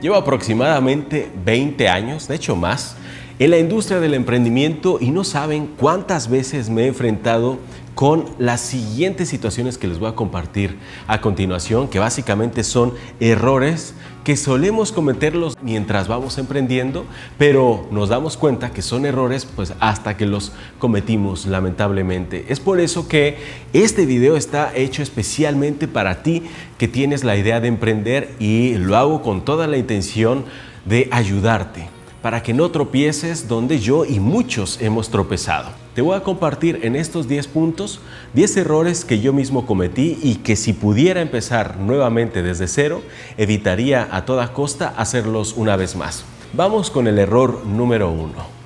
Llevo aproximadamente 20 años, de hecho más, en la industria del emprendimiento y no saben cuántas veces me he enfrentado con las siguientes situaciones que les voy a compartir a continuación, que básicamente son errores que solemos cometerlos mientras vamos emprendiendo, pero nos damos cuenta que son errores pues hasta que los cometimos lamentablemente. Es por eso que este video está hecho especialmente para ti que tienes la idea de emprender y lo hago con toda la intención de ayudarte para que no tropieces donde yo y muchos hemos tropezado. Te voy a compartir en estos 10 puntos 10 errores que yo mismo cometí y que si pudiera empezar nuevamente desde cero, evitaría a toda costa hacerlos una vez más. Vamos con el error número uno.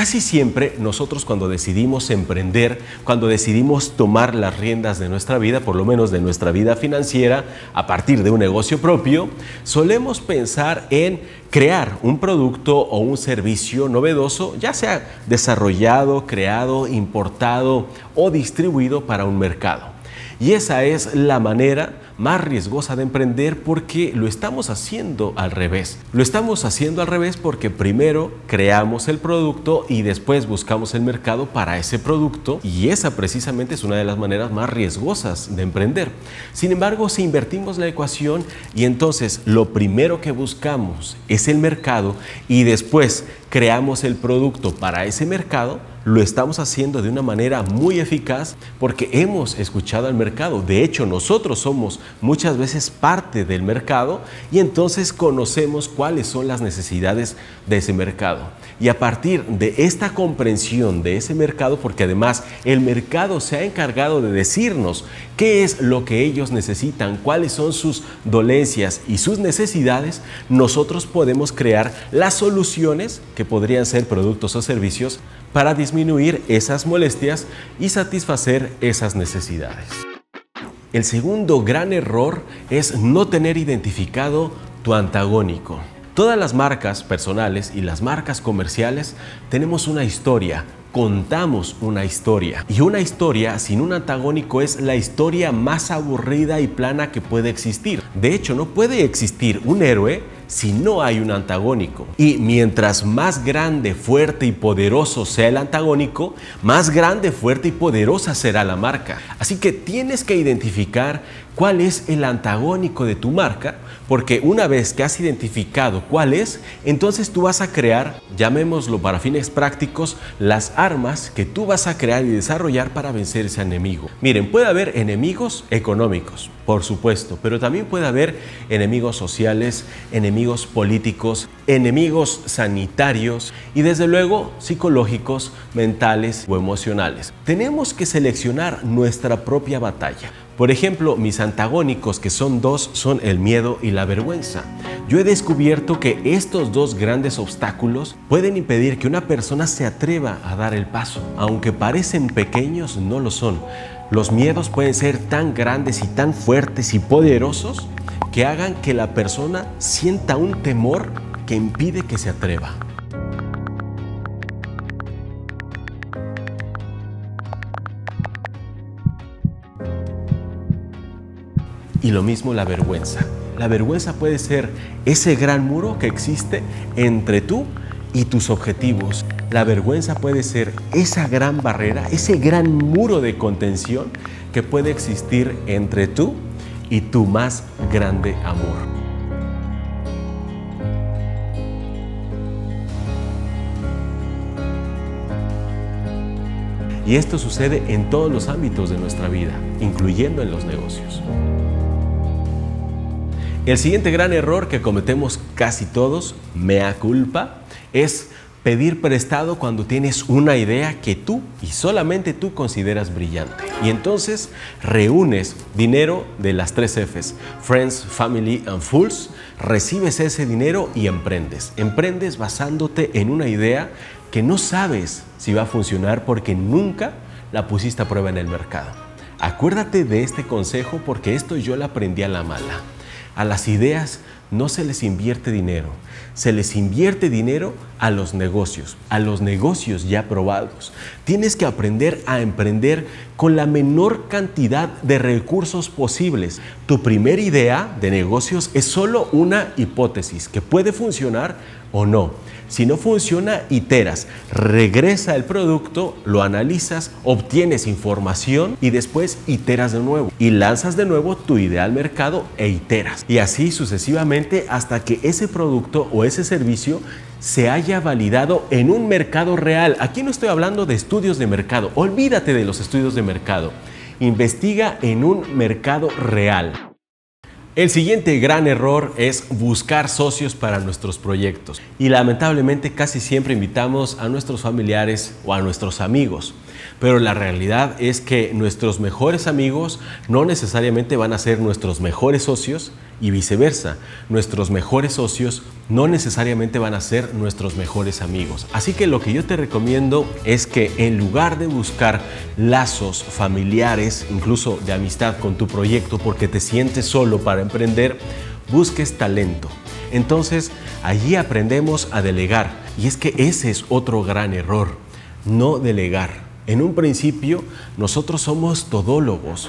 Casi siempre nosotros cuando decidimos emprender, cuando decidimos tomar las riendas de nuestra vida, por lo menos de nuestra vida financiera, a partir de un negocio propio, solemos pensar en crear un producto o un servicio novedoso, ya sea desarrollado, creado, importado o distribuido para un mercado. Y esa es la manera más riesgosa de emprender porque lo estamos haciendo al revés. Lo estamos haciendo al revés porque primero creamos el producto y después buscamos el mercado para ese producto y esa precisamente es una de las maneras más riesgosas de emprender. Sin embargo, si invertimos la ecuación y entonces lo primero que buscamos es el mercado y después creamos el producto para ese mercado, lo estamos haciendo de una manera muy eficaz porque hemos escuchado al mercado. De hecho, nosotros somos muchas veces parte del mercado y entonces conocemos cuáles son las necesidades de ese mercado. Y a partir de esta comprensión de ese mercado, porque además el mercado se ha encargado de decirnos qué es lo que ellos necesitan, cuáles son sus dolencias y sus necesidades, nosotros podemos crear las soluciones que podrían ser productos o servicios para disminuir esas molestias y satisfacer esas necesidades. El segundo gran error es no tener identificado tu antagónico. Todas las marcas personales y las marcas comerciales tenemos una historia, contamos una historia. Y una historia sin un antagónico es la historia más aburrida y plana que puede existir. De hecho, no puede existir un héroe si no hay un antagónico. Y mientras más grande, fuerte y poderoso sea el antagónico, más grande, fuerte y poderosa será la marca. Así que tienes que identificar cuál es el antagónico de tu marca, porque una vez que has identificado cuál es, entonces tú vas a crear, llamémoslo para fines prácticos, las armas que tú vas a crear y desarrollar para vencer ese enemigo. Miren, puede haber enemigos económicos, por supuesto, pero también puede haber enemigos sociales, enemigos políticos, enemigos sanitarios y desde luego psicológicos, mentales o emocionales. Tenemos que seleccionar nuestra propia batalla. Por ejemplo, mis antagónicos, que son dos, son el miedo y la vergüenza. Yo he descubierto que estos dos grandes obstáculos pueden impedir que una persona se atreva a dar el paso. Aunque parecen pequeños, no lo son. Los miedos pueden ser tan grandes y tan fuertes y poderosos que hagan que la persona sienta un temor que impide que se atreva. Y lo mismo la vergüenza. La vergüenza puede ser ese gran muro que existe entre tú y tus objetivos. La vergüenza puede ser esa gran barrera, ese gran muro de contención que puede existir entre tú y tu más grande amor. Y esto sucede en todos los ámbitos de nuestra vida, incluyendo en los negocios. El siguiente gran error que cometemos casi todos, mea culpa, es pedir prestado cuando tienes una idea que tú y solamente tú consideras brillante. Y entonces reúnes dinero de las tres Fs, Friends, Family and Fools, recibes ese dinero y emprendes. Emprendes basándote en una idea que no sabes si va a funcionar porque nunca la pusiste a prueba en el mercado. Acuérdate de este consejo porque esto yo lo aprendí a la mala. A las ideas no se les invierte dinero, se les invierte dinero a los negocios, a los negocios ya probados. Tienes que aprender a emprender con la menor cantidad de recursos posibles. Tu primera idea de negocios es solo una hipótesis que puede funcionar o no. Si no funciona, iteras, regresa el producto, lo analizas, obtienes información y después iteras de nuevo y lanzas de nuevo tu idea al mercado e iteras. Y así sucesivamente hasta que ese producto o ese servicio se haya validado en un mercado real. Aquí no estoy hablando de estudios de mercado, olvídate de los estudios de mercado. Investiga en un mercado real. El siguiente gran error es buscar socios para nuestros proyectos. Y lamentablemente casi siempre invitamos a nuestros familiares o a nuestros amigos, pero la realidad es que nuestros mejores amigos no necesariamente van a ser nuestros mejores socios y viceversa. Nuestros mejores socios no necesariamente van a ser nuestros mejores amigos. Así que lo que yo te recomiendo es que en lugar de buscar lazos familiares, incluso de amistad con tu proyecto, porque te sientes solo para emprender, busques talento. Entonces, allí aprendemos a delegar. Y es que ese es otro gran error, no delegar. En un principio, nosotros somos todólogos.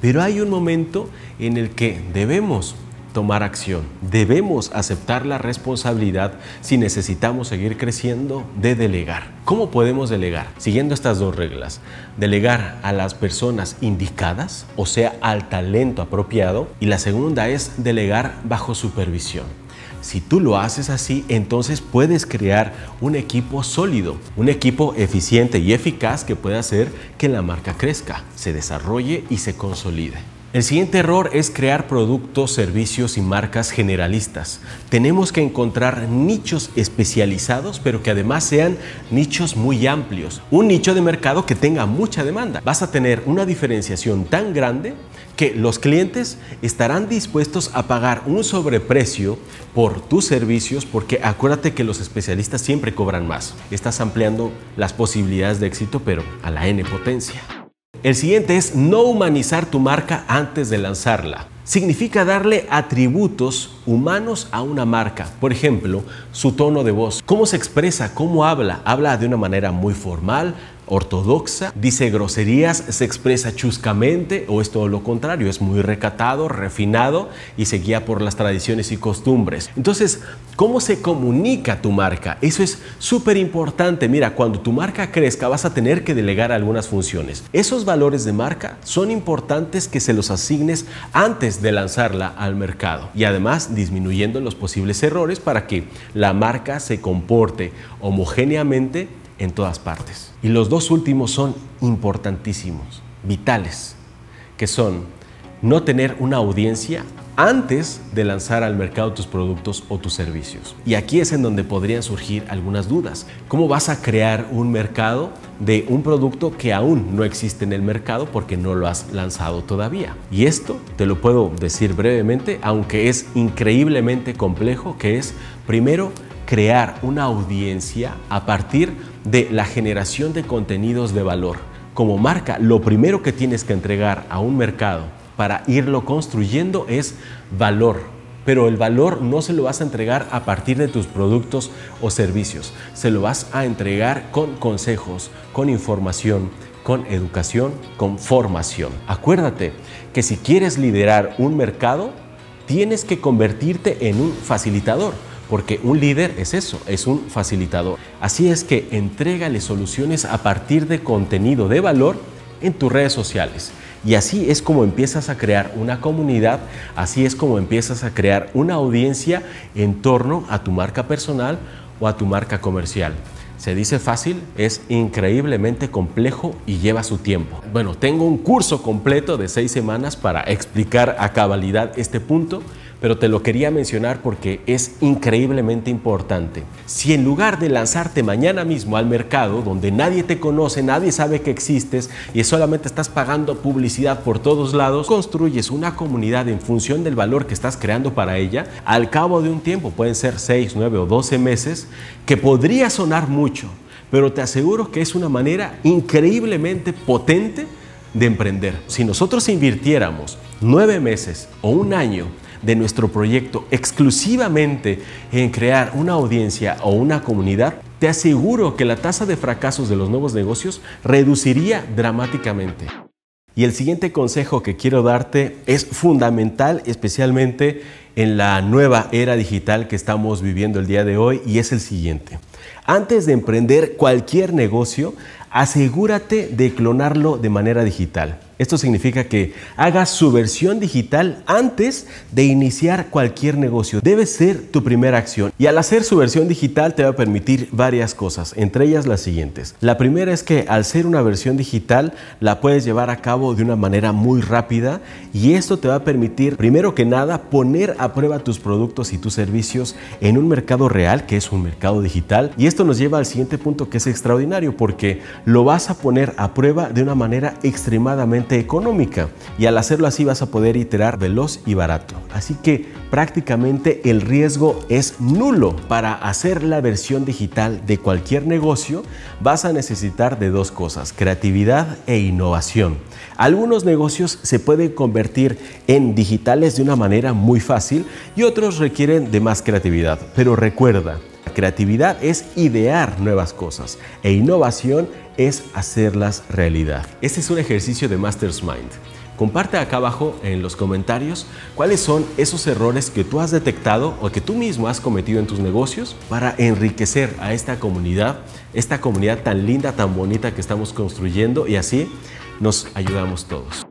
Pero hay un momento en el que debemos tomar acción, debemos aceptar la responsabilidad si necesitamos seguir creciendo de delegar. ¿Cómo podemos delegar? Siguiendo estas dos reglas. Delegar a las personas indicadas, o sea, al talento apropiado. Y la segunda es delegar bajo supervisión. Si tú lo haces así, entonces puedes crear un equipo sólido, un equipo eficiente y eficaz que pueda hacer que la marca crezca, se desarrolle y se consolide. El siguiente error es crear productos, servicios y marcas generalistas. Tenemos que encontrar nichos especializados, pero que además sean nichos muy amplios. Un nicho de mercado que tenga mucha demanda. Vas a tener una diferenciación tan grande que los clientes estarán dispuestos a pagar un sobreprecio por tus servicios porque acuérdate que los especialistas siempre cobran más. Estás ampliando las posibilidades de éxito, pero a la n potencia. El siguiente es no humanizar tu marca antes de lanzarla. Significa darle atributos humanos a una marca. Por ejemplo, su tono de voz. ¿Cómo se expresa? ¿Cómo habla? ¿Habla de una manera muy formal? Ortodoxa, dice groserías, se expresa chuscamente o es todo lo contrario, es muy recatado, refinado y se guía por las tradiciones y costumbres. Entonces, ¿cómo se comunica tu marca? Eso es súper importante. Mira, cuando tu marca crezca vas a tener que delegar algunas funciones. Esos valores de marca son importantes que se los asignes antes de lanzarla al mercado y además disminuyendo los posibles errores para que la marca se comporte homogéneamente en todas partes. Y los dos últimos son importantísimos, vitales, que son no tener una audiencia antes de lanzar al mercado tus productos o tus servicios. Y aquí es en donde podrían surgir algunas dudas. ¿Cómo vas a crear un mercado de un producto que aún no existe en el mercado porque no lo has lanzado todavía? Y esto te lo puedo decir brevemente, aunque es increíblemente complejo, que es primero crear una audiencia a partir la generación de contenidos de valor. Como marca, lo primero que tienes que entregar a un mercado para irlo construyendo es valor. Pero el valor no se lo vas a entregar a partir de tus productos o servicios. Se lo vas a entregar con consejos, con información, con educación, con formación. Acuérdate que si quieres liderar un mercado, tienes que convertirte en un facilitador porque un líder es eso, es un facilitador. Así es que entrégale soluciones a partir de contenido de valor en tus redes sociales. Y así es como empiezas a crear una comunidad, así es como empiezas a crear una audiencia en torno a tu marca personal o a tu marca comercial. Se dice fácil, es increíblemente complejo y lleva su tiempo. Bueno, tengo un curso completo de seis semanas para explicar a cabalidad este punto pero te lo quería mencionar porque es increíblemente importante. Si en lugar de lanzarte mañana mismo al mercado, donde nadie te conoce, nadie sabe que existes y solamente estás pagando publicidad por todos lados, construyes una comunidad en función del valor que estás creando para ella, al cabo de un tiempo, pueden ser 6, 9 o 12 meses, que podría sonar mucho, pero te aseguro que es una manera increíblemente potente de emprender. Si nosotros invirtiéramos nueve meses o un año de nuestro proyecto exclusivamente en crear una audiencia o una comunidad, te aseguro que la tasa de fracasos de los nuevos negocios reduciría dramáticamente. Y el siguiente consejo que quiero darte es fundamental, especialmente en la nueva era digital que estamos viviendo el día de hoy, y es el siguiente. Antes de emprender cualquier negocio, asegúrate de clonarlo de manera digital. Esto significa que hagas su versión digital antes de iniciar cualquier negocio. Debe ser tu primera acción. Y al hacer su versión digital te va a permitir varias cosas, entre ellas las siguientes. La primera es que al ser una versión digital la puedes llevar a cabo de una manera muy rápida y esto te va a permitir, primero que nada, poner a prueba tus productos y tus servicios en un mercado real, que es un mercado digital. Y esto nos lleva al siguiente punto que es extraordinario porque lo vas a poner a prueba de una manera extremadamente económica y al hacerlo así vas a poder iterar veloz y barato. Así que prácticamente el riesgo es nulo. Para hacer la versión digital de cualquier negocio vas a necesitar de dos cosas, creatividad e innovación. Algunos negocios se pueden convertir en digitales de una manera muy fácil y otros requieren de más creatividad. Pero recuerda, creatividad es idear nuevas cosas e innovación es hacerlas realidad. Este es un ejercicio de Master's Mind. Comparte acá abajo en los comentarios cuáles son esos errores que tú has detectado o que tú mismo has cometido en tus negocios para enriquecer a esta comunidad, esta comunidad tan linda, tan bonita que estamos construyendo y así nos ayudamos todos.